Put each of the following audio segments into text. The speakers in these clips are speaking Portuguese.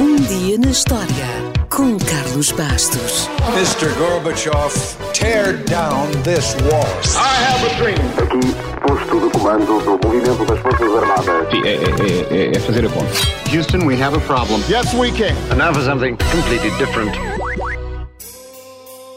Um dia na história com Carlos Bastos. Mr. Gorbachev, tear down this wall. I have a dream. Aqui, posto de comando do movimento das Forças Armadas. Sim, é, é- é- é fazer a conta. Houston, we have a problem. Yes, we can. And now for something completely different.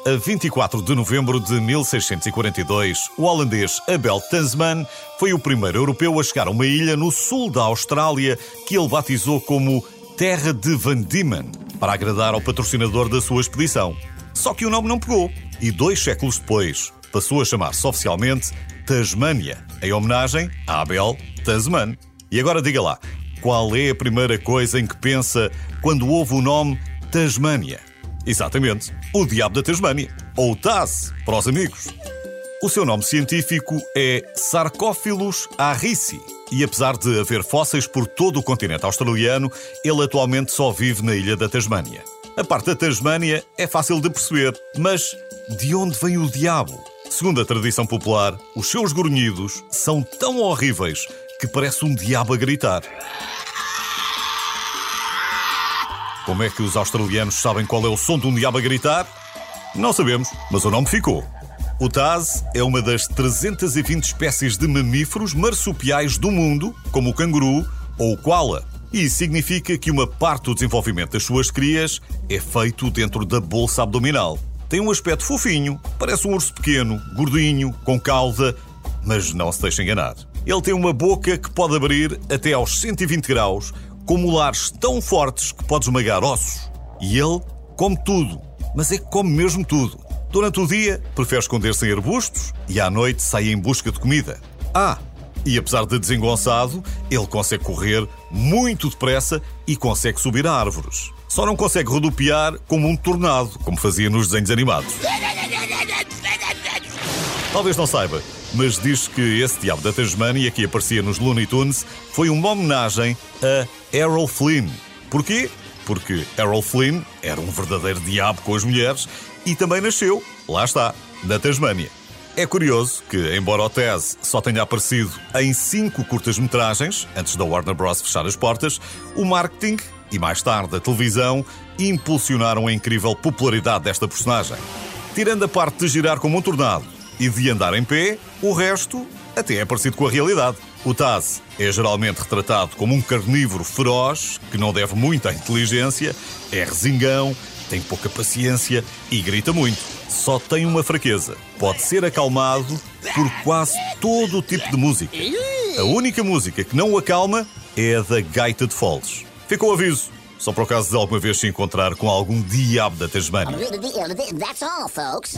A 24 de novembro de 1642, o holandês Abel Tasman foi o primeiro europeu a chegar a uma ilha no sul da Austrália que ele batizou como Terra de Van Diemen, para agradar ao patrocinador da sua expedição. Só que o nome não pegou, e dois séculos depois passou a chamar-se oficialmente Tasmânia, em homenagem a Abel Tasman. E agora diga lá, qual é a primeira coisa em que pensa quando ouve o nome Tasmânia? Exatamente, o diabo da Tasmânia, ou Taz, para os amigos. O seu nome científico é Sarcófilos arrici e apesar de haver fósseis por todo o continente australiano, ele atualmente só vive na ilha da Tasmânia. A parte da Tasmânia é fácil de perceber, mas de onde vem o diabo? Segundo a tradição popular, os seus grunhidos são tão horríveis que parece um diabo a gritar. Como é que os australianos sabem qual é o som de um diabo a gritar? Não sabemos, mas o nome ficou. O Taz é uma das 320 espécies de mamíferos marsupiais do mundo, como o canguru ou o koala. E significa que uma parte do desenvolvimento das suas crias é feito dentro da bolsa abdominal. Tem um aspecto fofinho, parece um urso pequeno, gordinho, com cauda, mas não se deixe enganar. Ele tem uma boca que pode abrir até aos 120 graus, com molares tão fortes que pode esmagar ossos. E ele come tudo, mas é que come mesmo tudo. Durante o dia, prefere esconder-se em arbustos e à noite sai em busca de comida. Ah, e apesar de desengonçado, ele consegue correr muito depressa e consegue subir a árvores. Só não consegue rodopiar como um tornado, como fazia nos desenhos animados. Talvez não saiba, mas diz que esse diabo da Tasmânia que aparecia nos Looney Tunes foi uma homenagem a Errol Flynn. Porquê? Porque Errol Flynn era um verdadeiro diabo com as mulheres e também nasceu, lá está, na Tasmânia. É curioso que, embora o Taz só tenha aparecido em cinco curtas-metragens, antes da Warner Bros. fechar as portas, o marketing e mais tarde a televisão impulsionaram a incrível popularidade desta personagem. Tirando a parte de girar como um tornado e de andar em pé, o resto até é parecido com a realidade. O Taz é geralmente retratado como um carnívoro feroz que não deve muito à inteligência, é resingão, tem pouca paciência e grita muito. Só tem uma fraqueza: pode ser acalmado por quase todo o tipo de música. A única música que não o acalma é a da gaita de foles. Fica o aviso, só para o caso de alguma vez se encontrar com algum diabo da Tasmânia. That's all, folks.